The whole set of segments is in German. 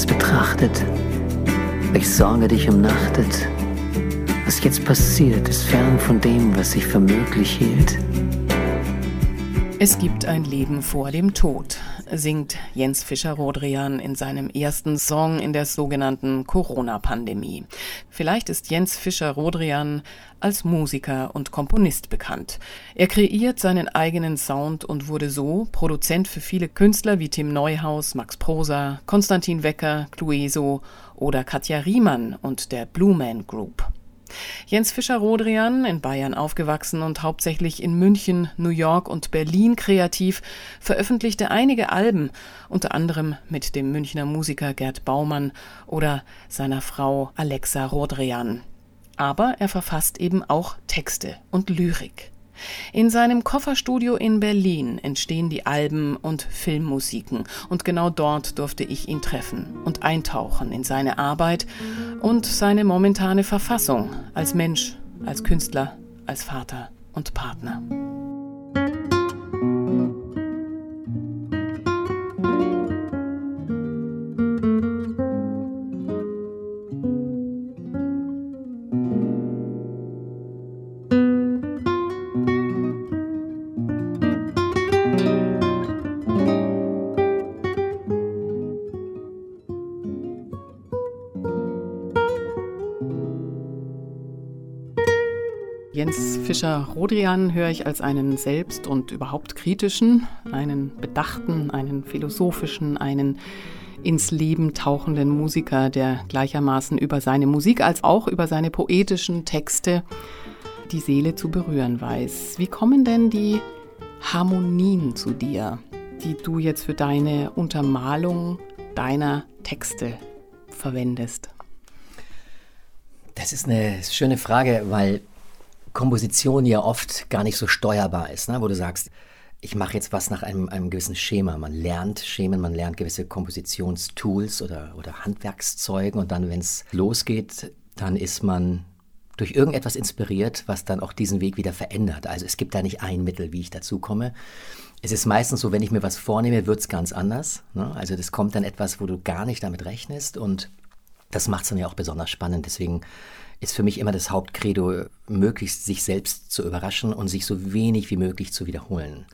es betrachtet, welch Sorge dich umnachtet. Was jetzt passiert, ist fern von dem, was ich für möglich hielt. Es gibt ein Leben vor dem Tod, singt Jens Fischer-Rodrian in seinem ersten Song in der sogenannten Corona-Pandemie. Vielleicht ist Jens Fischer-Rodrian als Musiker und Komponist bekannt. Er kreiert seinen eigenen Sound und wurde so Produzent für viele Künstler wie Tim Neuhaus, Max Prosa, Konstantin Wecker, Clueso oder Katja Riemann und der Blue Man Group. Jens Fischer-Rodrian, in Bayern aufgewachsen und hauptsächlich in München, New York und Berlin kreativ, veröffentlichte einige Alben, unter anderem mit dem Münchner Musiker Gerd Baumann oder seiner Frau Alexa Rodrian. Aber er verfasst eben auch Texte und Lyrik. In seinem Kofferstudio in Berlin entstehen die Alben und Filmmusiken und genau dort durfte ich ihn treffen und eintauchen in seine Arbeit und seine momentane Verfassung als Mensch, als Künstler, als Vater und Partner. Jens Fischer-Rodrian höre ich als einen selbst und überhaupt kritischen, einen bedachten, einen philosophischen, einen ins Leben tauchenden Musiker, der gleichermaßen über seine Musik als auch über seine poetischen Texte die Seele zu berühren weiß. Wie kommen denn die Harmonien zu dir, die du jetzt für deine Untermalung deiner Texte verwendest? Das ist eine schöne Frage, weil Komposition ja oft gar nicht so steuerbar ist, ne? wo du sagst, ich mache jetzt was nach einem, einem gewissen Schema. Man lernt Schemen, man lernt gewisse Kompositionstools oder, oder Handwerkszeugen und dann, wenn es losgeht, dann ist man durch irgendetwas inspiriert, was dann auch diesen Weg wieder verändert. Also es gibt da nicht ein Mittel, wie ich dazu komme. Es ist meistens so, wenn ich mir was vornehme, wird es ganz anders. Ne? Also das kommt dann etwas, wo du gar nicht damit rechnest und das macht es dann ja auch besonders spannend. Deswegen ist für mich immer das Hauptcredo, möglichst sich selbst zu überraschen und sich so wenig wie möglich zu wiederholen.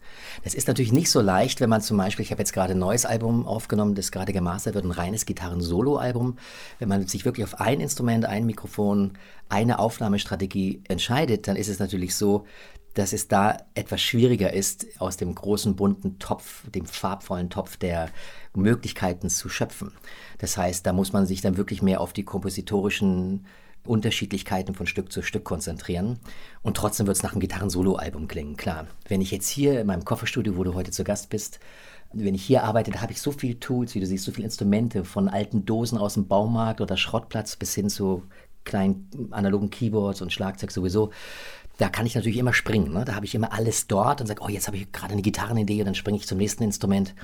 Das ist natürlich nicht so leicht, wenn man zum Beispiel, ich habe jetzt gerade ein neues Album aufgenommen, das gerade gemastert wird, ein reines Gitarren-Solo-Album. Wenn man sich wirklich auf ein Instrument, ein Mikrofon, eine Aufnahmestrategie entscheidet, dann ist es natürlich so, dass es da etwas schwieriger ist, aus dem großen bunten Topf, dem farbvollen Topf der Möglichkeiten zu schöpfen. Das heißt, da muss man sich dann wirklich mehr auf die kompositorischen Unterschiedlichkeiten von Stück zu Stück konzentrieren. Und trotzdem wird es nach einem Gitarren-Solo-Album klingen, klar. Wenn ich jetzt hier in meinem Kofferstudio, wo du heute zu Gast bist, wenn ich hier arbeite, da habe ich so viele Tools, wie du siehst, so viele Instrumente, von alten Dosen aus dem Baumarkt oder Schrottplatz bis hin zu kleinen analogen Keyboards und Schlagzeug sowieso. Da kann ich natürlich immer springen. Ne? Da habe ich immer alles dort und sage, oh, jetzt habe ich gerade eine Gitarrenidee und dann springe ich zum nächsten Instrument.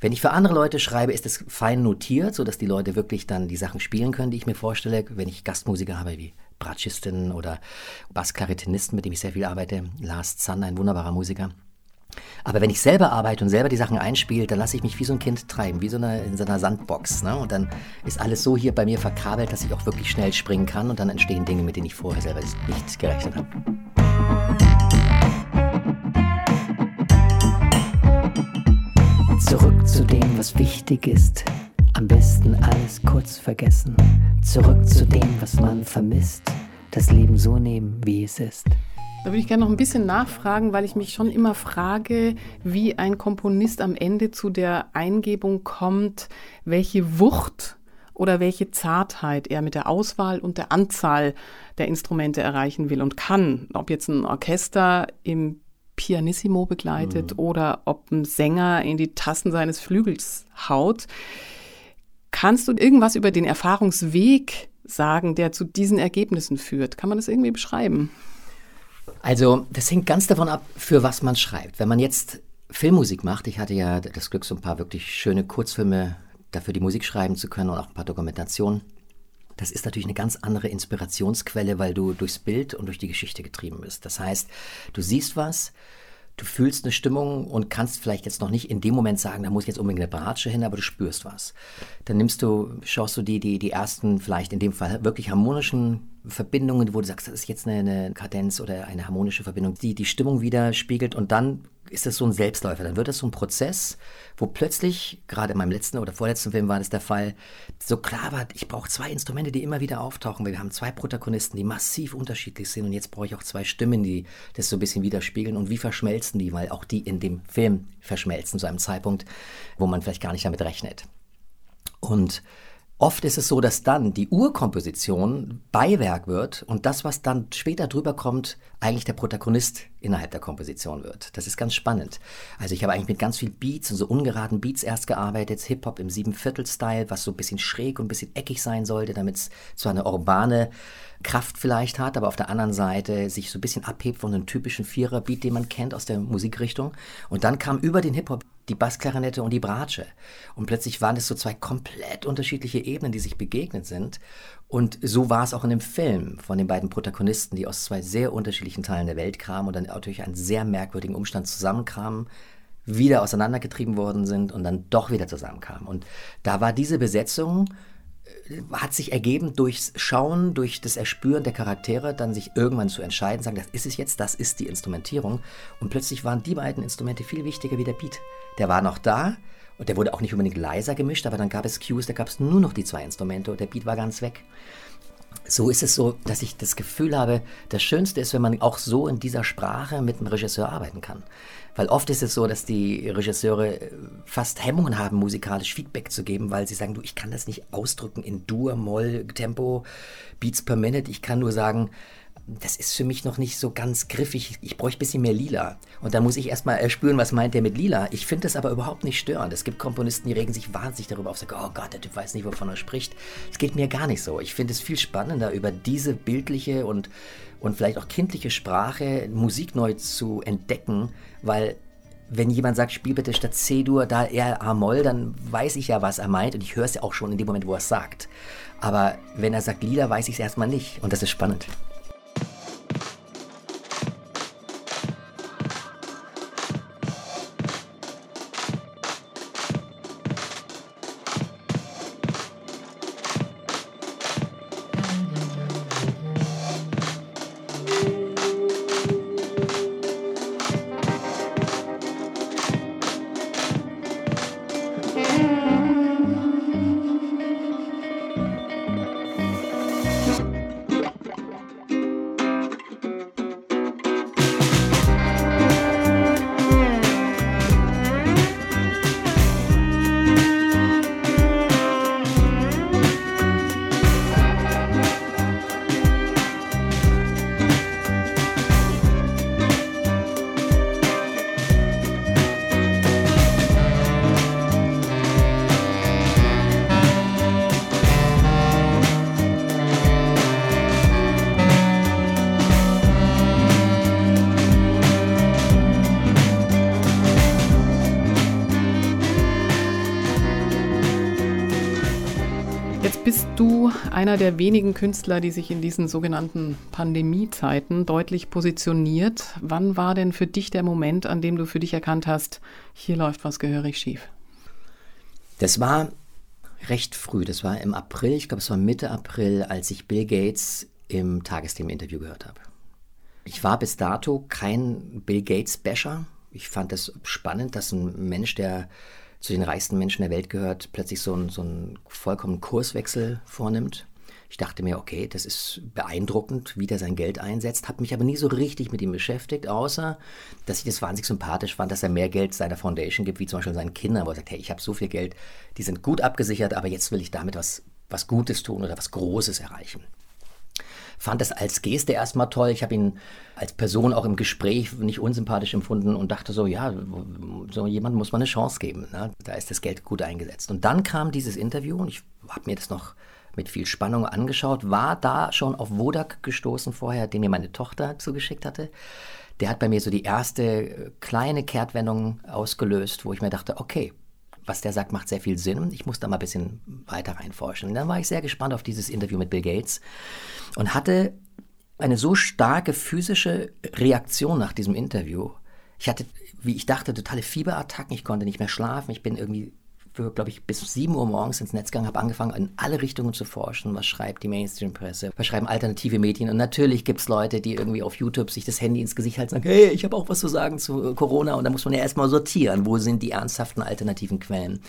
Wenn ich für andere Leute schreibe, ist es fein notiert, sodass die Leute wirklich dann die Sachen spielen können, die ich mir vorstelle. Wenn ich Gastmusiker habe, wie Bratschisten oder Bassklaritinisten, mit dem ich sehr viel arbeite, Lars Zander, ein wunderbarer Musiker. Aber wenn ich selber arbeite und selber die Sachen einspiele, dann lasse ich mich wie so ein Kind treiben, wie so eine, in so einer Sandbox. Ne? Und dann ist alles so hier bei mir verkabelt, dass ich auch wirklich schnell springen kann und dann entstehen Dinge, mit denen ich vorher selber nicht gerechnet habe. Zurück zu dem, was wichtig ist. Am besten alles kurz vergessen. Zurück zu dem, was man vermisst. Das Leben so nehmen, wie es ist. Da würde ich gerne noch ein bisschen nachfragen, weil ich mich schon immer frage, wie ein Komponist am Ende zu der Eingebung kommt, welche Wucht oder welche Zartheit er mit der Auswahl und der Anzahl der Instrumente erreichen will und kann. Ob jetzt ein Orchester im Pianissimo begleitet mhm. oder ob ein Sänger in die Tassen seines Flügels haut. Kannst du irgendwas über den Erfahrungsweg sagen, der zu diesen Ergebnissen führt? Kann man das irgendwie beschreiben? Also, das hängt ganz davon ab, für was man schreibt. Wenn man jetzt Filmmusik macht, ich hatte ja das Glück, so ein paar wirklich schöne Kurzfilme dafür die Musik schreiben zu können und auch ein paar Dokumentationen. Das ist natürlich eine ganz andere Inspirationsquelle, weil du durchs Bild und durch die Geschichte getrieben bist. Das heißt, du siehst was, du fühlst eine Stimmung und kannst vielleicht jetzt noch nicht in dem Moment sagen, da muss jetzt unbedingt eine Bratsche hin, aber du spürst was. Dann nimmst du, schaust du die, die, die ersten, vielleicht in dem Fall wirklich harmonischen Verbindungen, wo du sagst, das ist jetzt eine, eine Kadenz oder eine harmonische Verbindung, die die Stimmung widerspiegelt und dann ist das so ein Selbstläufer. Dann wird das so ein Prozess, wo plötzlich, gerade in meinem letzten oder vorletzten Film war das der Fall, so klar war, ich brauche zwei Instrumente, die immer wieder auftauchen, wir haben zwei Protagonisten, die massiv unterschiedlich sind und jetzt brauche ich auch zwei Stimmen, die das so ein bisschen widerspiegeln und wie verschmelzen die, weil auch die in dem Film verschmelzen zu einem Zeitpunkt, wo man vielleicht gar nicht damit rechnet. Und Oft ist es so, dass dann die Urkomposition Beiwerk wird und das, was dann später drüber kommt, eigentlich der Protagonist innerhalb der Komposition wird. Das ist ganz spannend. Also ich habe eigentlich mit ganz viel Beats und so ungeraden Beats erst gearbeitet, Hip-Hop im Siebenviertel-Style, was so ein bisschen schräg und ein bisschen eckig sein sollte, damit es so eine urbane Kraft vielleicht hat, aber auf der anderen Seite sich so ein bisschen abhebt von einem typischen Vierer-Beat, den man kennt aus der Musikrichtung. Und dann kam über den Hip-Hop die Bassklarinette und die Bratsche. Und plötzlich waren es so zwei komplett unterschiedliche Ebenen, die sich begegnet sind. Und so war es auch in dem Film von den beiden Protagonisten, die aus zwei sehr unterschiedlichen Teilen der Welt kamen und dann natürlich einen sehr merkwürdigen Umstand zusammenkamen, wieder auseinandergetrieben worden sind und dann doch wieder zusammenkamen. Und da war diese Besetzung hat sich ergeben durchs Schauen, durch das Erspüren der Charaktere, dann sich irgendwann zu entscheiden, sagen, das ist es jetzt, das ist die Instrumentierung. Und plötzlich waren die beiden Instrumente viel wichtiger wie der Beat. Der war noch da und der wurde auch nicht unbedingt leiser gemischt, aber dann gab es Cues, da gab es nur noch die zwei Instrumente und der Beat war ganz weg. So ist es so, dass ich das Gefühl habe, das Schönste ist, wenn man auch so in dieser Sprache mit einem Regisseur arbeiten kann. Weil oft ist es so, dass die Regisseure äh, fast Hemmungen haben, musikalisch Feedback zu geben, weil sie sagen, du, ich kann das nicht ausdrücken in Dur, Moll, Tempo, Beats per Minute. Ich kann nur sagen, das ist für mich noch nicht so ganz griffig. Ich bräuchte ein bisschen mehr Lila. Und dann muss ich erstmal spüren, was meint der mit Lila. Ich finde das aber überhaupt nicht störend. Es gibt Komponisten, die regen sich wahnsinnig darüber auf, sagen, oh Gott, der Typ weiß nicht, wovon er spricht. Es geht mir gar nicht so. Ich finde es viel spannender, über diese bildliche und, und vielleicht auch kindliche Sprache Musik neu zu entdecken, weil wenn jemand sagt, spiel bitte statt C-Dur da eher A-Moll, dann weiß ich ja, was er meint und ich höre es ja auch schon in dem Moment, wo er es sagt. Aber wenn er sagt Lila, weiß ich es erstmal nicht und das ist spannend. Einer der wenigen Künstler, die sich in diesen sogenannten Pandemiezeiten deutlich positioniert. Wann war denn für dich der Moment, an dem du für dich erkannt hast, hier läuft was gehörig schief? Das war recht früh, das war im April, ich glaube es war Mitte April, als ich Bill Gates im Tagesthemen-Interview gehört habe. Ich war bis dato kein Bill Gates-Basher. Ich fand es spannend, dass ein Mensch, der zu den reichsten Menschen der Welt gehört, plötzlich so einen, so einen vollkommenen Kurswechsel vornimmt. Ich dachte mir, okay, das ist beeindruckend, wie der sein Geld einsetzt, habe mich aber nie so richtig mit ihm beschäftigt, außer dass ich das wahnsinnig sympathisch fand, dass er mehr Geld seiner Foundation gibt, wie zum Beispiel seinen Kindern, wo er sagt, hey, ich habe so viel Geld, die sind gut abgesichert, aber jetzt will ich damit was, was Gutes tun oder was Großes erreichen fand das als Geste erstmal toll. Ich habe ihn als Person auch im Gespräch nicht unsympathisch empfunden und dachte so, ja, so jemand muss man eine Chance geben. Ne? Da ist das Geld gut eingesetzt. Und dann kam dieses Interview und ich habe mir das noch mit viel Spannung angeschaut, war da schon auf Wodak gestoßen vorher, den mir meine Tochter zugeschickt hatte. Der hat bei mir so die erste äh, kleine Kehrtwendung ausgelöst, wo ich mir dachte, okay, was der sagt, macht sehr viel Sinn. Ich muss da mal ein bisschen weiter reinforschen. Und dann war ich sehr gespannt auf dieses Interview mit Bill Gates und hatte eine so starke physische Reaktion nach diesem Interview. Ich hatte, wie ich dachte, totale Fieberattacken. Ich konnte nicht mehr schlafen. Ich bin irgendwie für, glaube ich, bis 7 Uhr morgens ins Netz gegangen, habe angefangen, in alle Richtungen zu forschen. Was schreibt die Mainstream-Presse? Was schreiben alternative Medien? Und natürlich gibt es Leute, die irgendwie auf YouTube sich das Handy ins Gesicht halten und sagen, hey, ich habe auch was zu sagen zu Corona. Und da muss man ja erstmal sortieren, wo sind die ernsthaften alternativen Quellen.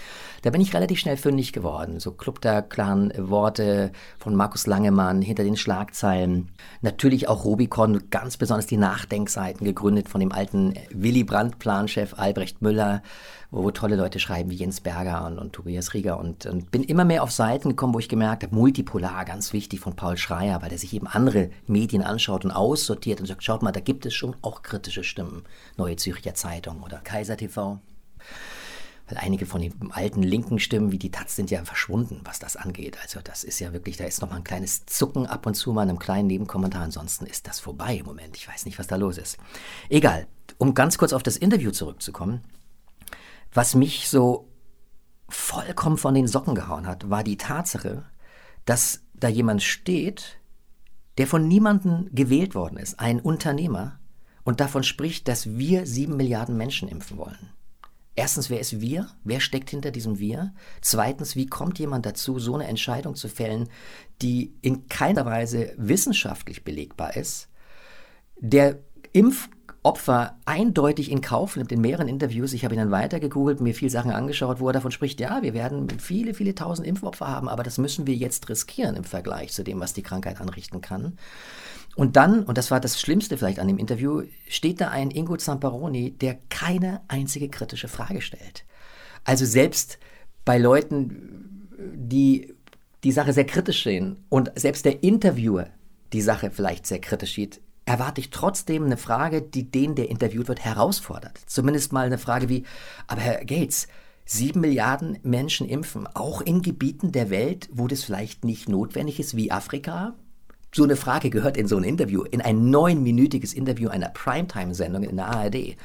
Da bin ich relativ schnell fündig geworden. So Club der klaren Worte von Markus Langemann hinter den Schlagzeilen. Natürlich auch Rubicon, ganz besonders die Nachdenkseiten gegründet von dem alten Willy Brandt-Planchef Albrecht Müller wo, tolle Leute schreiben wie Jens Berger und, und Tobias Rieger und, und, bin immer mehr auf Seiten gekommen, wo ich gemerkt habe, multipolar, ganz wichtig von Paul Schreier, weil der sich eben andere Medien anschaut und aussortiert und sagt, schaut mal, da gibt es schon auch kritische Stimmen. Neue Zürcher Zeitung oder Kaiser TV. Weil einige von den alten linken Stimmen wie die Taz sind ja verschwunden, was das angeht. Also das ist ja wirklich, da ist noch mal ein kleines Zucken ab und zu mal in einem kleinen Nebenkommentar. Ansonsten ist das vorbei im Moment. Ich weiß nicht, was da los ist. Egal. Um ganz kurz auf das Interview zurückzukommen was mich so vollkommen von den Socken gehauen hat, war die Tatsache, dass da jemand steht, der von niemandem gewählt worden ist, ein Unternehmer, und davon spricht, dass wir sieben Milliarden Menschen impfen wollen. Erstens, wer ist wir? Wer steckt hinter diesem wir? Zweitens, wie kommt jemand dazu, so eine Entscheidung zu fällen, die in keiner Weise wissenschaftlich belegbar ist? Der Impf Opfer eindeutig in Kauf nimmt in mehreren Interviews. Ich habe ihn dann weiter gegoogelt, mir viele Sachen angeschaut, wo er davon spricht, ja, wir werden viele, viele tausend Impfopfer haben, aber das müssen wir jetzt riskieren im Vergleich zu dem, was die Krankheit anrichten kann. Und dann, und das war das Schlimmste vielleicht an dem Interview, steht da ein Ingo Zamparoni, der keine einzige kritische Frage stellt. Also selbst bei Leuten, die die Sache sehr kritisch sehen und selbst der Interviewer die Sache vielleicht sehr kritisch sieht, erwarte ich trotzdem eine Frage, die den, der interviewt wird, herausfordert. Zumindest mal eine Frage wie, aber Herr Gates, sieben Milliarden Menschen impfen, auch in Gebieten der Welt, wo das vielleicht nicht notwendig ist, wie Afrika? So eine Frage gehört in so ein Interview, in ein neunminütiges Interview einer Primetime-Sendung in der ARD.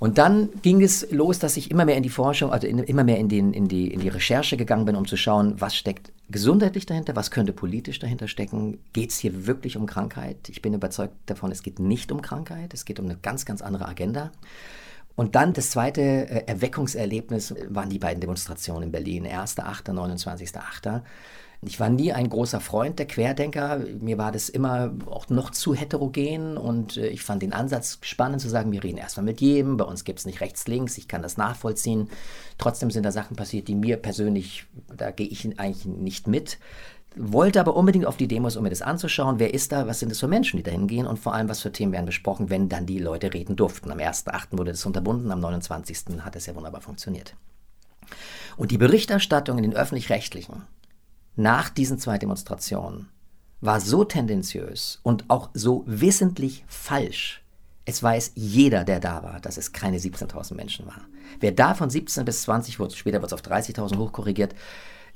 Und dann ging es los, dass ich immer mehr in die Forschung, also in, immer mehr in, den, in, die, in die Recherche gegangen bin, um zu schauen, was steckt gesundheitlich dahinter, was könnte politisch dahinter stecken. Geht es hier wirklich um Krankheit? Ich bin überzeugt davon, es geht nicht um Krankheit, es geht um eine ganz, ganz andere Agenda. Und dann das zweite äh, Erweckungserlebnis waren die beiden Demonstrationen in Berlin, 1.8., 29.8. Ich war nie ein großer Freund der Querdenker. Mir war das immer auch noch zu heterogen und äh, ich fand den Ansatz spannend zu sagen, wir reden erstmal mit jedem. Bei uns gibt es nicht rechts, links. Ich kann das nachvollziehen. Trotzdem sind da Sachen passiert, die mir persönlich, da gehe ich eigentlich nicht mit. Wollte aber unbedingt auf die Demos, um mir das anzuschauen. Wer ist da? Was sind das für Menschen, die da hingehen? Und vor allem, was für Themen werden besprochen, wenn dann die Leute reden durften. Am 1.8. wurde das unterbunden, am 29. hat es ja wunderbar funktioniert. Und die Berichterstattung in den öffentlich-rechtlichen, nach diesen zwei Demonstrationen war so tendenziös und auch so wissentlich falsch. Es weiß jeder, der da war, dass es keine 17.000 Menschen waren. Wer da von 17 bis 20 wurde, später wird es auf 30.000 hochkorrigiert.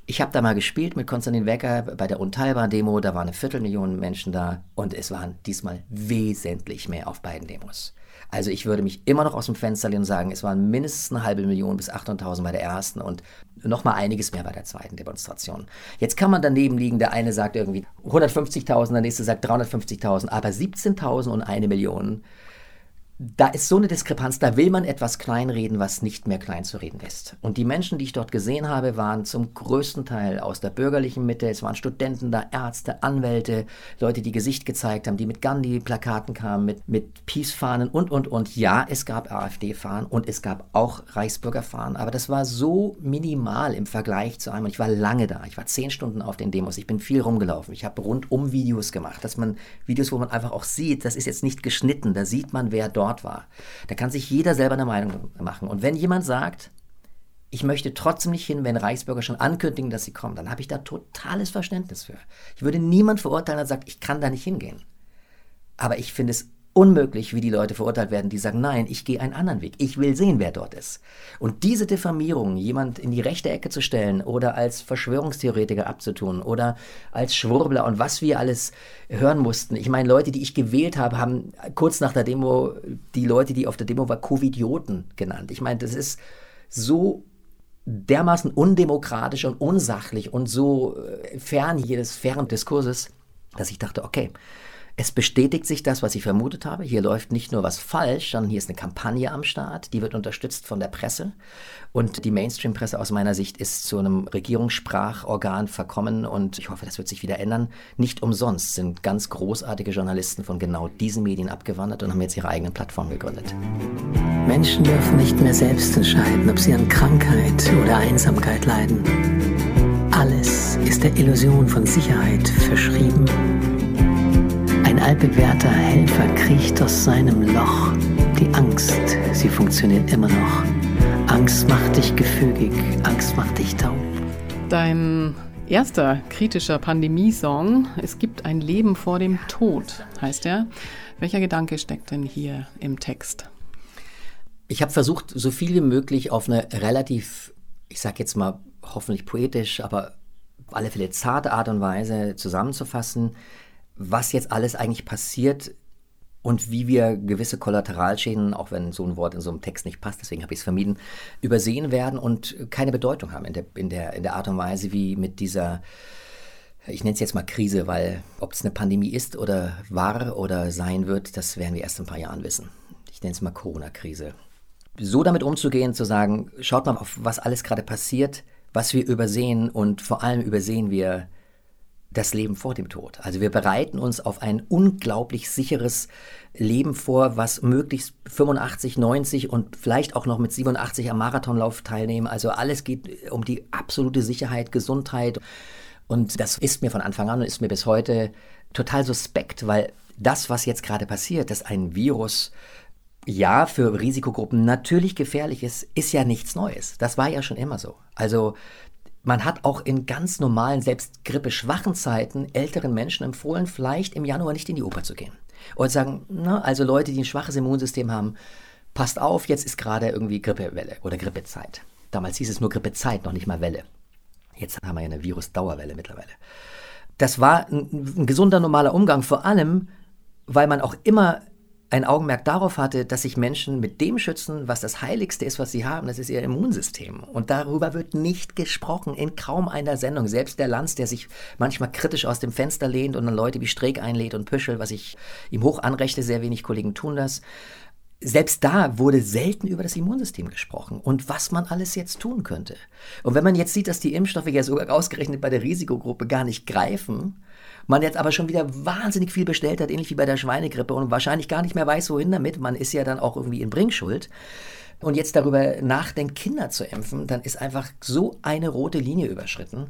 Ich habe da mal gespielt mit Konstantin Wecker bei der Unteilbar-Demo, da waren eine Viertelmillion Menschen da und es waren diesmal wesentlich mehr auf beiden Demos. Also ich würde mich immer noch aus dem Fenster lehnen und sagen, es waren mindestens eine halbe Million bis 800.000 bei der ersten und noch mal einiges mehr bei der zweiten Demonstration. Jetzt kann man daneben liegen, der eine sagt irgendwie 150.000, der nächste sagt 350.000, aber 17.000 und eine Million da ist so eine Diskrepanz, da will man etwas kleinreden, was nicht mehr klein zu reden ist. Und die Menschen, die ich dort gesehen habe, waren zum größten Teil aus der bürgerlichen Mitte. Es waren Studenten da, Ärzte, Anwälte, Leute, die Gesicht gezeigt haben, die mit Gandhi-Plakaten kamen, mit, mit Peace-Fahnen und, und, und. Ja, es gab AfD-Fahnen und es gab auch Reichsbürger-Fahnen, aber das war so minimal im Vergleich zu einem. Und ich war lange da. Ich war zehn Stunden auf den Demos. Ich bin viel rumgelaufen. Ich habe rundum Videos gemacht, dass man Videos, wo man einfach auch sieht, das ist jetzt nicht geschnitten. Da sieht man, wer dort dort war. Da kann sich jeder selber eine Meinung machen. Und wenn jemand sagt, ich möchte trotzdem nicht hin, wenn Reichsbürger schon ankündigen, dass sie kommen, dann habe ich da totales Verständnis für. Ich würde niemand verurteilen, der sagt, ich kann da nicht hingehen. Aber ich finde es unmöglich, wie die Leute verurteilt werden, die sagen, nein, ich gehe einen anderen Weg. Ich will sehen, wer dort ist. Und diese Diffamierung, jemand in die rechte Ecke zu stellen oder als Verschwörungstheoretiker abzutun oder als Schwurbler und was wir alles hören mussten. Ich meine, Leute, die ich gewählt habe, haben kurz nach der Demo die Leute, die auf der Demo waren, Covidioten genannt. Ich meine, das ist so dermaßen undemokratisch und unsachlich und so äh, fern jedes fairen Diskurses, dass ich dachte, okay, Es bestätigt sich das, was ich vermutet habe. Hier läuft nicht nur was falsch, sondern hier ist eine Kampagne am Start, die wird unterstützt von der Presse. Und die Mainstream-Presse aus meiner Sicht ist zu einem Regierungssprachorgan verkommen und ich hoffe, das wird sich wieder ändern. Nicht umsonst sind ganz großartige Journalisten von genau diesen Medien abgewandert und haben jetzt ihre eigenen Plattformen gegründet. Menschen dürfen nicht mehr selbst entscheiden, ob sie an Krankheit oder Einsamkeit leiden. Alles ist der Illusion von Sicherheit verschrieben ein altbewährter Helfer kriecht aus seinem Loch. Die Angst, sie funktioniert immer noch. Angst macht dich gefügig, Angst macht dich taub. Dein erster kritischer Pandemiesong, Es gibt ein Leben vor dem Tod, heißt er. Welcher Gedanke steckt denn hier im Text? Ich habe versucht, so viel wie möglich auf eine relativ, ich sag jetzt mal hoffentlich poetisch, aber auf alle Fälle zarte Art und Weise zusammenzufassen, was jetzt alles eigentlich passiert und wie wir gewisse Kollateralschäden, auch wenn so ein Wort in so einem Text nicht passt, deswegen habe ich es vermieden, übersehen werden und keine Bedeutung haben in der, in der, in der Art und Weise, wie mit dieser, ich nenne es jetzt mal Krise, weil ob es eine Pandemie ist oder war oder sein wird, das werden wir erst in ein paar Jahren wissen. Ich nenne es mal Corona-Krise. So damit umzugehen, zu sagen, schaut mal auf, was alles gerade passiert, was wir übersehen und vor allem übersehen wir das Leben vor dem Tod. Also wir bereiten uns auf ein unglaublich sicheres Leben vor, was möglichst 85, 90 und vielleicht auch noch mit 87 am Marathonlauf teilnehmen. Also alles geht um die absolute Sicherheit, Gesundheit. Und das ist mir von Anfang an und ist mir bis heute total suspekt, weil das, was jetzt gerade passiert, dass ein Virus ja für Risikogruppen natürlich gefährlich ist, ist ja nichts Neues. Das war ja schon immer so. Also man hat auch in ganz normalen, selbst grippeschwachen Zeiten älteren Menschen empfohlen, vielleicht im Januar nicht in die Oper zu gehen. Und sagen, na, also Leute, die ein schwaches Immunsystem haben, passt auf, jetzt ist gerade irgendwie Grippewelle oder Grippezeit. Damals hieß es nur Grippezeit, noch nicht mal Welle. Jetzt haben wir ja eine Virusdauerwelle mittlerweile. Das war ein, ein gesunder, normaler Umgang, vor allem, weil man auch immer ein Augenmerk darauf hatte, dass sich Menschen mit dem schützen, was das Heiligste ist, was sie haben, das ist ihr Immunsystem. Und darüber wird nicht gesprochen in kaum einer Sendung. Selbst der Lanz, der sich manchmal kritisch aus dem Fenster lehnt und dann Leute wie Streeck einlädt und Püschel, was ich ihm hoch anrechte, sehr wenig Kollegen tun das. Selbst da wurde selten über das Immunsystem gesprochen und was man alles jetzt tun könnte. Und wenn man jetzt sieht, dass die Impfstoffe ja sogar ausgerechnet bei der Risikogruppe gar nicht greifen, man jetzt aber schon wieder wahnsinnig viel bestellt hat, ähnlich wie bei der Schweinegrippe und wahrscheinlich gar nicht mehr weiß, wohin damit. Man ist ja dann auch irgendwie in Bringschuld. Und jetzt darüber nachdenkt, Kinder zu impfen, dann ist einfach so eine rote Linie überschritten.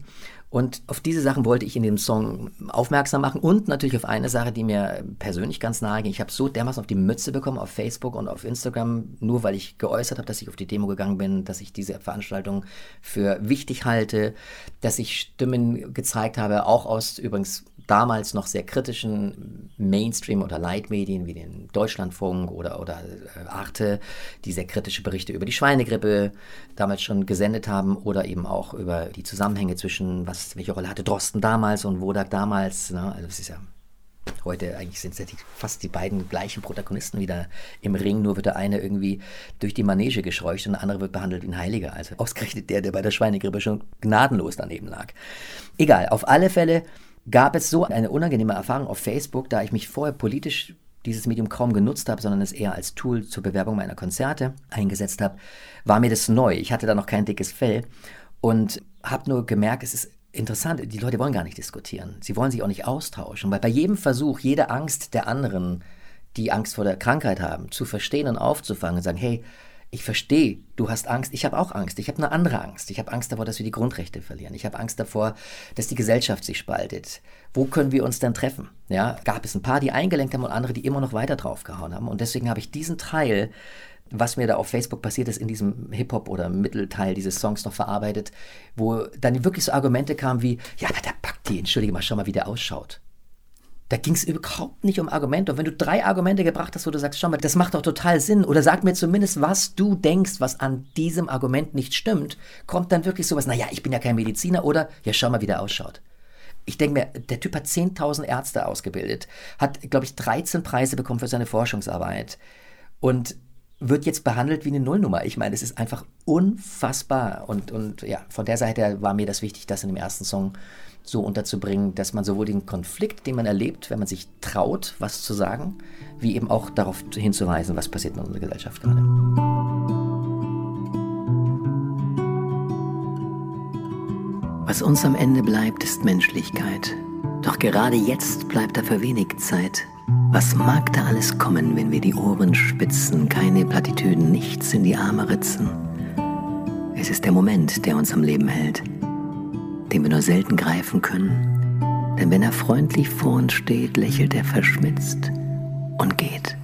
Und auf diese Sachen wollte ich in dem Song aufmerksam machen und natürlich auf eine Sache, die mir persönlich ganz nahe ging. Ich habe so dermaßen auf die Mütze bekommen auf Facebook und auf Instagram, nur weil ich geäußert habe, dass ich auf die Demo gegangen bin, dass ich diese Veranstaltung für wichtig halte, dass ich Stimmen gezeigt habe, auch aus übrigens damals noch sehr kritischen Mainstream- oder Leitmedien wie den Deutschlandfunk oder, oder äh, Arte, die sehr kritische Berichte über die Schweinegrippe damals schon gesendet haben oder eben auch über die Zusammenhänge zwischen, was, welche Rolle hatte Drosten damals und Wodak damals. Ne? Also das ist ja Heute eigentlich sind es ja die, fast die beiden gleichen Protagonisten wieder im Ring, nur wird der eine irgendwie durch die Manege gescheucht und der andere wird behandelt wie ein Heiliger. Also ausgerechnet der, der bei der Schweinegrippe schon gnadenlos daneben lag. Egal, auf alle Fälle gab es so eine unangenehme Erfahrung auf Facebook, da ich mich vorher politisch dieses Medium kaum genutzt habe, sondern es eher als Tool zur Bewerbung meiner Konzerte eingesetzt habe, war mir das neu. Ich hatte da noch kein dickes Fell und habe nur gemerkt, es ist interessant, die Leute wollen gar nicht diskutieren. Sie wollen sich auch nicht austauschen, weil bei jedem Versuch, jede Angst der anderen, die Angst vor der Krankheit haben, zu verstehen und aufzufangen und sagen, hey, ich verstehe, du hast Angst, ich habe auch Angst, ich habe eine andere Angst. Ich habe Angst davor, dass wir die Grundrechte verlieren. Ich habe Angst davor, dass die Gesellschaft sich spaltet. Wo können wir uns dann treffen? Ja, gab es ein paar, die eingelenkt haben und andere, die immer noch weiter draufgehauen haben. Und deswegen habe ich diesen Teil, was mir da auf Facebook passiert ist, in diesem Hip-Hop oder Mittelteil dieses Songs noch verarbeitet, wo dann wirklich so Argumente kamen wie, ja, aber der packt die, entschuldige mal, schau mal, wie der ausschaut. Da ging es überhaupt nicht um Argumente. Und wenn du drei Argumente gebracht hast, wo du sagst, schau mal, das macht doch total Sinn, oder sag mir zumindest, was du denkst, was an diesem Argument nicht stimmt, kommt dann wirklich sowas, naja, ich bin ja kein Mediziner, oder ja, schau mal, wie der ausschaut. Ich denke mir, der Typ hat 10.000 Ärzte ausgebildet, hat, glaube ich, 13 Preise bekommen für seine Forschungsarbeit. Und wird jetzt behandelt wie eine Nullnummer. Ich meine, es ist einfach unfassbar. Und, und ja, von der Seite war mir das wichtig, das in dem ersten Song so unterzubringen, dass man sowohl den Konflikt, den man erlebt, wenn man sich traut, was zu sagen, wie eben auch darauf hinzuweisen, was passiert in unserer Gesellschaft gerade. Was uns am Ende bleibt, ist Menschlichkeit. Doch gerade jetzt bleibt dafür wenig Zeit. Was mag da alles kommen, wenn wir die Ohren spitzen, keine Plattitüden, nichts in die Arme ritzen? Es ist der Moment, der uns am Leben hält, den wir nur selten greifen können. Denn wenn er freundlich vor uns steht, lächelt er verschmitzt und geht.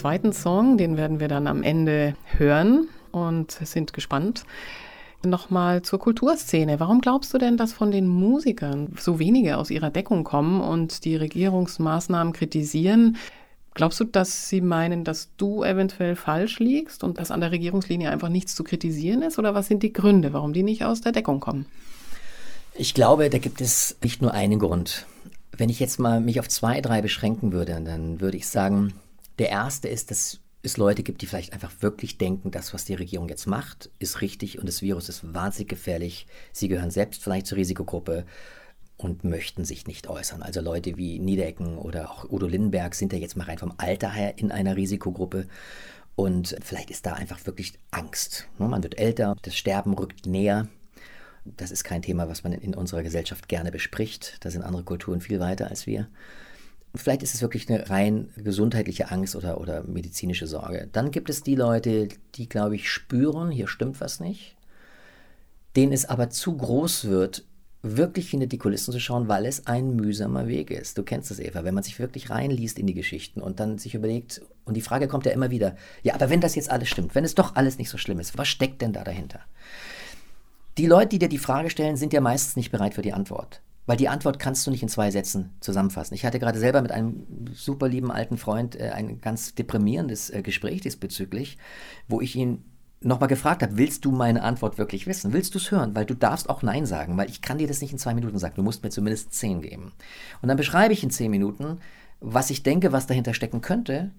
Zweiten Song, den werden wir dann am Ende hören und sind gespannt. Nochmal zur Kulturszene. Warum glaubst du denn, dass von den Musikern so wenige aus ihrer Deckung kommen und die Regierungsmaßnahmen kritisieren? Glaubst du, dass sie meinen, dass du eventuell falsch liegst und dass an der Regierungslinie einfach nichts zu kritisieren ist? Oder was sind die Gründe, warum die nicht aus der Deckung kommen? Ich glaube, da gibt es nicht nur einen Grund. Wenn ich jetzt mal mich auf zwei, drei beschränken würde, dann würde ich sagen, der erste ist, dass es Leute gibt, die vielleicht einfach wirklich denken, das, was die Regierung jetzt macht, ist richtig und das Virus ist wahnsinnig gefährlich. Sie gehören selbst vielleicht zur Risikogruppe und möchten sich nicht äußern. Also Leute wie Niedecken oder auch Udo Lindenberg sind ja jetzt mal rein vom Alter her in einer Risikogruppe. Und vielleicht ist da einfach wirklich Angst. Ne, man wird älter, das Sterben rückt näher. Das ist kein Thema, was man in unserer Gesellschaft gerne bespricht. Da sind andere Kulturen viel weiter als wir. Vielleicht ist es wirklich eine rein gesundheitliche Angst oder, oder medizinische Sorge. Dann gibt es die Leute, die, glaube ich, spüren, hier stimmt was nicht, denen es aber zu groß wird, wirklich hinter die Kulissen zu schauen, weil es ein mühsamer Weg ist. Du kennst das, Eva, wenn man sich wirklich reinliest in die Geschichten und dann sich überlegt, und die Frage kommt ja immer wieder, ja, aber wenn das jetzt alles stimmt, wenn es doch alles nicht so schlimm ist, was steckt denn da dahinter? Die Leute, die dir die Frage stellen, sind ja meistens nicht bereit für die Antwort. Weil die Antwort kannst du nicht in zwei Sätzen zusammenfassen. Ich hatte gerade selber mit einem super lieben alten Freund äh, ein ganz deprimierendes äh, Gespräch diesbezüglich, wo ich ihn nochmal gefragt habe, willst du meine Antwort wirklich wissen? Willst du es hören? Weil du darfst auch Nein sagen, weil ich kann dir das nicht in zwei Minuten sagen. Du musst mir zumindest zehn geben. Und dann beschreibe ich in zehn Minuten, was ich denke, was dahinter stecken könnte.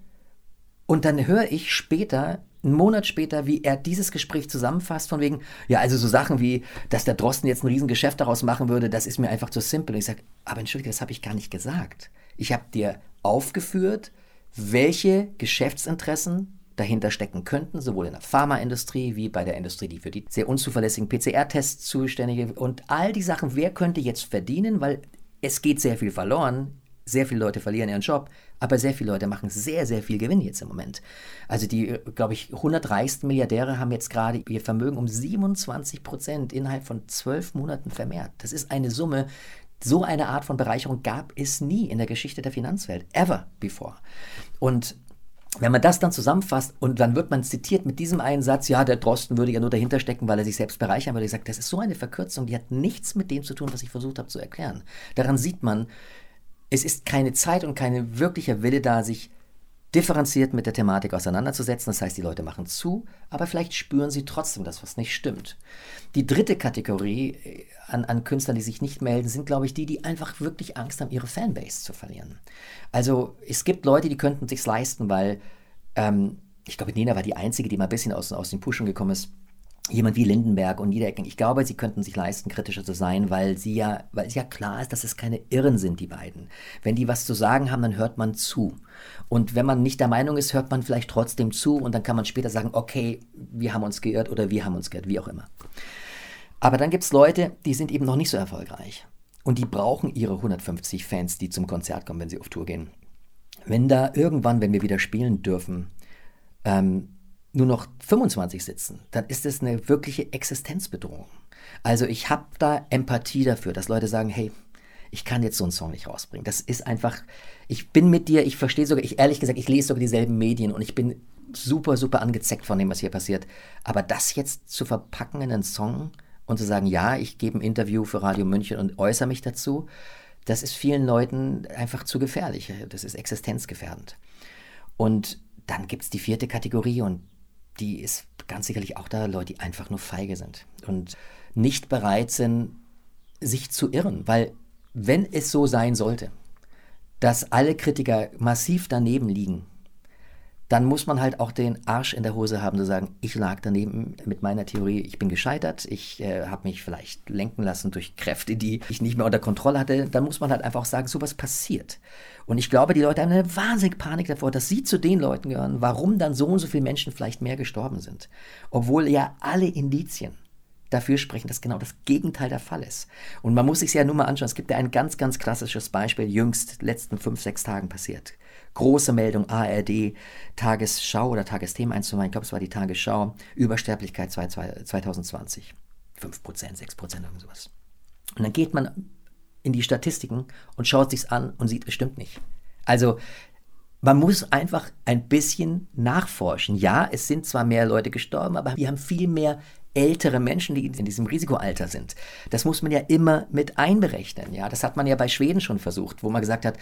Und dann höre ich später einen Monat später, wie er dieses Gespräch zusammenfasst, von wegen, ja, also so Sachen wie, dass der Drosten jetzt ein Riesengeschäft daraus machen würde, das ist mir einfach zu simpel. Und ich sage, aber entschuldige, das habe ich gar nicht gesagt. Ich habe dir aufgeführt, welche Geschäftsinteressen dahinter stecken könnten, sowohl in der Pharmaindustrie wie bei der Industrie, die für die sehr unzuverlässigen PCR-Tests zuständige und all die Sachen, wer könnte jetzt verdienen, weil es geht sehr viel verloren sehr viele Leute verlieren ihren Job, aber sehr viele Leute machen sehr, sehr viel Gewinn jetzt im Moment. Also die, glaube ich, 100 reichsten Milliardäre haben jetzt gerade ihr Vermögen um 27 Prozent innerhalb von zwölf Monaten vermehrt. Das ist eine Summe, so eine Art von Bereicherung gab es nie in der Geschichte der Finanzwelt, ever before. Und wenn man das dann zusammenfasst und dann wird man zitiert mit diesem einen Satz, ja, der Drosten würde ja nur dahinter stecken, weil er sich selbst bereichern würde. Ich sage, das ist so eine Verkürzung, die hat nichts mit dem zu tun, was ich versucht habe zu erklären. Daran sieht man, es ist keine Zeit und kein wirklicher Wille da, sich differenziert mit der Thematik auseinanderzusetzen. Das heißt, die Leute machen zu, aber vielleicht spüren sie trotzdem das, was nicht stimmt. Die dritte Kategorie äh, an, an Künstlern, die sich nicht melden, sind, glaube ich, die, die einfach wirklich Angst haben, ihre Fanbase zu verlieren. Also es gibt Leute, die könnten sich leisten, weil ähm, ich glaube, Nina war die einzige, die mal ein bisschen aus, aus den Puschen gekommen ist jemand wie Lindenberg und Niederecken, ich glaube, sie könnten sich leisten, kritischer zu sein, weil sie ja, weil es ja klar ist, dass es keine Irren sind, die beiden. Wenn die was zu sagen haben, dann hört man zu. Und wenn man nicht der Meinung ist, hört man vielleicht trotzdem zu und dann kann man später sagen, okay, wir haben uns geirrt oder wir haben uns geirrt, wie auch immer. Aber dann gibt es Leute, die sind eben noch nicht so erfolgreich. Und die brauchen ihre 150 Fans, die zum Konzert kommen, wenn sie auf Tour gehen. Wenn da irgendwann, wenn wir wieder spielen dürfen, ähm, nur noch 25 sitzen, dann ist es eine wirkliche Existenzbedrohung. Also ich habe da Empathie dafür, dass Leute sagen, hey, ich kann jetzt so einen Song nicht rausbringen. Das ist einfach, ich bin mit dir, ich verstehe sogar, ich ehrlich gesagt, ich lese sogar dieselben Medien und ich bin super, super angezeckt von dem, was hier passiert. Aber das jetzt zu verpacken in einen Song und zu sagen, ja, ich gebe ein Interview für Radio München und äußere mich dazu, das ist vielen Leuten einfach zu gefährlich. Das ist existenzgefährdend. Und dann gibt es die vierte Kategorie und die ist ganz sicherlich auch da Leute, die einfach nur feige sind und nicht bereit sind, sich zu irren. Weil wenn es so sein sollte, dass alle Kritiker massiv daneben liegen, dann muss man halt auch den Arsch in der Hose haben, zu sagen, ich lag daneben mit meiner Theorie, ich bin gescheitert, ich äh, habe mich vielleicht lenken lassen durch Kräfte, die ich nicht mehr unter Kontrolle hatte. Dann muss man halt einfach auch sagen, sowas passiert. Und ich glaube, die Leute haben eine wahnsinnige Panik davor, dass sie zu den Leuten gehören, warum dann so und so viele Menschen vielleicht mehr gestorben sind. Obwohl ja alle Indizien dafür sprechen, dass genau das Gegenteil der Fall ist. Und man muss sich ja nur mal anschauen, es gibt ja ein ganz, ganz klassisches Beispiel, jüngst, letzten fünf, sechs Tagen passiert. Große Meldung, ARD, Tagesschau oder Tagesthemen 1 zu ich glaube, es war die Tagesschau, Übersterblichkeit 2020. 5 Prozent, 6 Prozent, irgend sowas. Und dann geht man in die Statistiken und schaut sich's an und sieht, es stimmt nicht. Also, man muss einfach ein bisschen nachforschen. Ja, es sind zwar mehr Leute gestorben, aber wir haben viel mehr ältere Menschen, die in diesem Risikoalter sind. Das muss man ja immer mit einberechnen. Ja, das hat man ja bei Schweden schon versucht, wo man gesagt hat,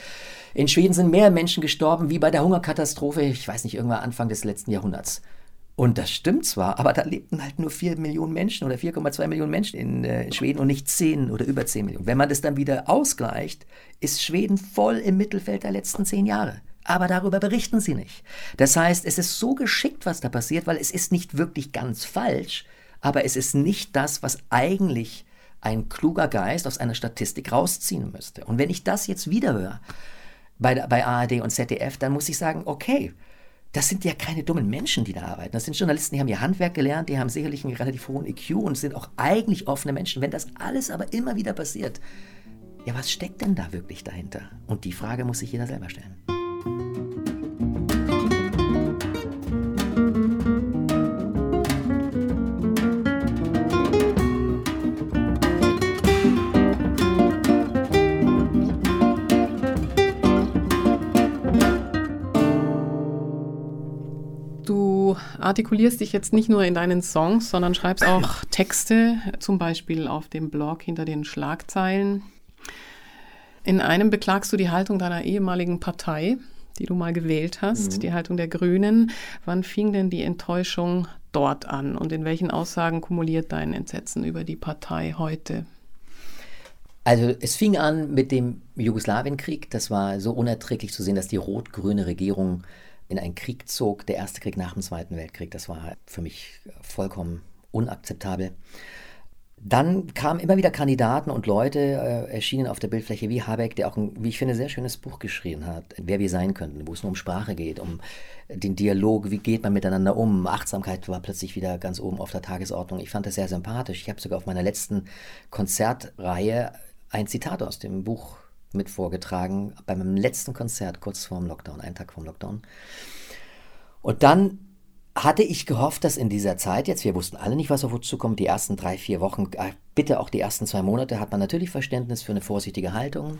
in Schweden sind mehr Menschen gestorben wie bei der Hungerkatastrophe, ich weiß nicht, irgendwann Anfang des letzten Jahrhunderts. Und das stimmt zwar, aber da lebten halt nur 4 Millionen Menschen oder 4,2 Millionen Menschen in, äh, Schweden und nicht 10 oder über 10 Millionen. Wenn man das dann wieder ausgleicht, ist Schweden voll im Mittelfeld der letzten 10 Jahre. Aber darüber berichten sie nicht. Das heißt, es ist so geschickt, was da passiert, weil es ist nicht wirklich ganz falsch, aber es ist nicht das, was eigentlich ein kluger Geist aus einer Statistik rausziehen müsste. Und wenn ich das jetzt wieder höre bei, bei ARD und ZDF, dann muss ich sagen, okay, das sind ja keine dummen Menschen, die da arbeiten. Das sind Journalisten, die haben ihr Handwerk gelernt, die haben sicherlich einen relativ hohen IQ und sind auch eigentlich offene Menschen. Wenn das alles aber immer wieder passiert, ja, was steckt denn da wirklich dahinter? Und die Frage muss sich jeder selber stellen. Artikulierst dich jetzt nicht nur in deinen Songs, sondern schreibst auch Texte, zum Beispiel auf dem Blog hinter den Schlagzeilen. In einem beklagst du die Haltung deiner ehemaligen Partei, die du mal gewählt hast, mhm. die Haltung der Grünen. Wann fing denn die Enttäuschung dort an und in welchen Aussagen kumuliert dein Entsetzen über die Partei heute? Also es fing an mit dem Jugoslawienkrieg. Das war so unerträglich zu sehen, dass die rot-grüne Regierung in einen Krieg zog, der erste Krieg nach dem Zweiten Weltkrieg. Das war für mich vollkommen unakzeptabel. Dann kamen immer wieder Kandidaten und Leute äh, erschienen auf der Bildfläche wie Habeck, der auch ein, wie ich finde, sehr schönes Buch geschrieben hat, wer wir sein könnten, wo es nur um Sprache geht, um den Dialog, wie geht man miteinander um. Achtsamkeit war plötzlich wieder ganz oben auf der Tagesordnung. Ich fand das sehr sympathisch. Ich habe sogar auf meiner letzten Konzertreihe ein Zitat aus dem Buch mit vorgetragen bei meinem letzten Konzert kurz vorm Lockdown, einen Tag vorm Lockdown. Und dann hatte ich gehofft, dass in dieser Zeit jetzt, wir wussten alle nicht, was auf uns zukommt, die ersten drei, vier Wochen, äh, bitte auch die ersten zwei Monate, hat man natürlich Verständnis für eine vorsichtige Haltung.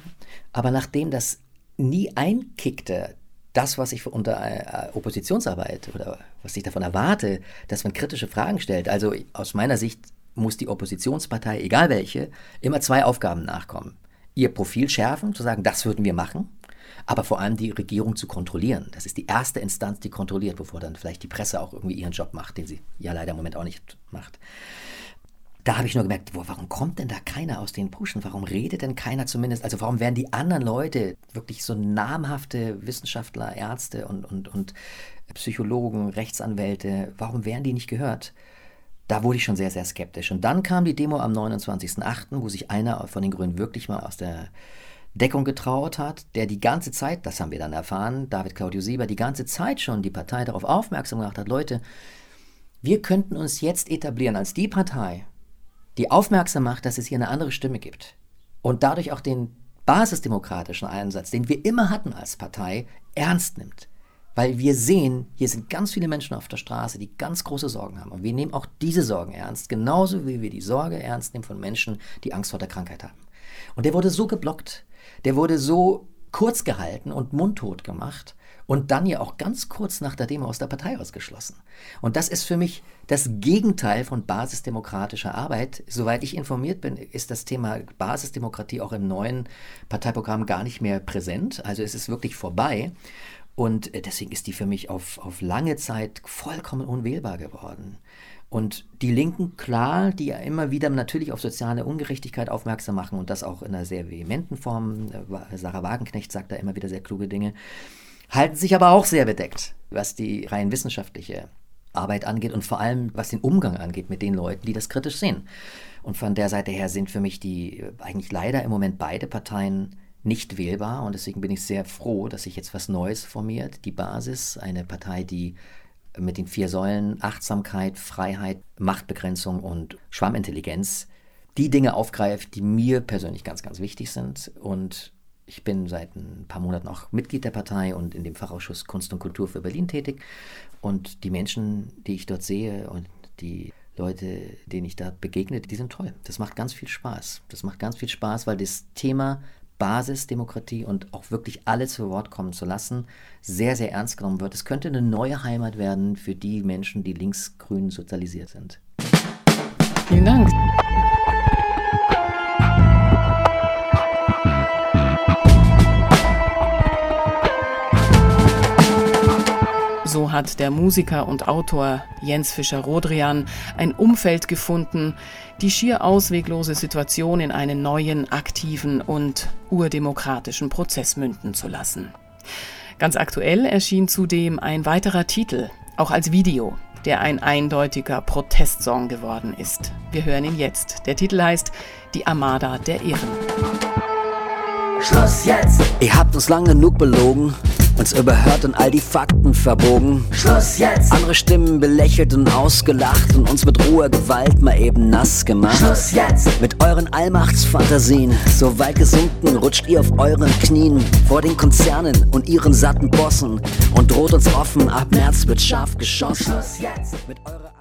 Aber nachdem das nie einkickte, das, was ich unter äh, Oppositionsarbeit oder was ich davon erwarte, dass man kritische Fragen stellt, also aus meiner Sicht muss die Oppositionspartei, egal welche, immer zwei Aufgaben nachkommen ihr Profil schärfen, zu sagen, das würden wir machen, aber vor allem die Regierung zu kontrollieren. Das ist die erste Instanz, die kontrolliert, bevor dann vielleicht die Presse auch irgendwie ihren Job macht, den sie ja leider im Moment auch nicht macht. Da habe ich nur gemerkt, wo, warum kommt denn da keiner aus den Puschen? Warum redet denn keiner zumindest? Also warum werden die anderen Leute, wirklich so namhafte Wissenschaftler, Ärzte und, und, und Psychologen, Rechtsanwälte, warum werden die nicht gehört? Da wurde ich schon sehr, sehr skeptisch. Und dann kam die Demo am 29.08., wo sich einer von den Grünen wirklich mal aus der Deckung getraut hat, der die ganze Zeit, das haben wir dann erfahren, David Claudio Sieber, die ganze Zeit schon die Partei darauf aufmerksam gemacht hat, Leute, wir könnten uns jetzt etablieren als die Partei, die aufmerksam macht, dass es hier eine andere Stimme gibt und dadurch auch den basisdemokratischen Einsatz, den wir immer hatten als Partei, ernst nimmt. Weil wir sehen, hier sind ganz viele Menschen auf der Straße, die ganz große Sorgen haben. Und wir nehmen auch diese Sorgen ernst, genauso wie wir die Sorge ernst nehmen von Menschen, die Angst vor der Krankheit haben. Und der wurde so geblockt, der wurde so kurz gehalten und mundtot gemacht und dann ja auch ganz kurz nach der Demo aus der Partei ausgeschlossen. Und das ist für mich das Gegenteil von basisdemokratischer Arbeit. Soweit ich informiert bin, ist das Thema Basisdemokratie auch im neuen Parteiprogramm gar nicht mehr präsent. Also es ist wirklich vorbei. Und äh, deswegen ist die für mich auf, auf lange Zeit vollkommen unwählbar geworden. Und die Linken, klar, die ja immer wieder natürlich auf soziale Ungerechtigkeit aufmerksam machen und das auch in einer sehr vehementen Form. Äh, Sarah Wagenknecht sagt da immer wieder sehr kluge Dinge, halten sich aber auch sehr bedeckt, was die rein wissenschaftliche Arbeit angeht und vor allem was den Umgang angeht mit den Leuten, die das kritisch sehen. Und von der Seite her sind für mich die äh, eigentlich leider im Moment beide Parteien nicht wählbar und deswegen bin ich sehr froh, dass sich jetzt was Neues formiert. Die Basis, eine Partei, die mit den vier Säulen Achtsamkeit, Freiheit, Machtbegrenzung und Schwammintelligenz die Dinge aufgreift, die mir persönlich ganz, ganz wichtig sind. Und ich bin seit ein paar Monaten auch Mitglied der Partei und in dem Fachausschuss Kunst und Kultur für Berlin tätig. Und die Menschen, die ich dort sehe und die Leute, denen ich da begegne, die sind toll. Das macht ganz viel Spaß. Das macht ganz viel Spaß, weil das Thema Basisdemokratie und auch wirklich alle zu Wort kommen zu lassen, sehr, sehr ernst genommen wird. Es könnte eine neue Heimat werden für die Menschen, die linksgrün sozialisiert sind. Vielen Dank. So hat der Musiker und Autor Jens Fischer-Rodrian ein Umfeld gefunden, die schier ausweglose Situation in einen neuen, aktiven und urdemokratischen Prozess münden zu lassen. Ganz aktuell erschien zudem ein weiterer Titel, auch als Video, der ein eindeutiger Protestsong geworden ist. Wir hören ihn jetzt. Der Titel heißt Die Armada der Irren. Schluss jetzt! Ihr habt uns lang genug belogen uns überhört und all die Fakten verbogen. Schluss jetzt! Andere Stimmen belächelt und ausgelacht und uns mit roher Gewalt mal eben nass gemacht. Schluss jetzt! Mit euren Allmachtsfantasien, so weit gesunken rutscht ihr auf euren Knien vor den Konzernen und ihren satten Bossen und droht uns offen, ab März wird scharf geschossen. Schluss jetzt! Mit eurer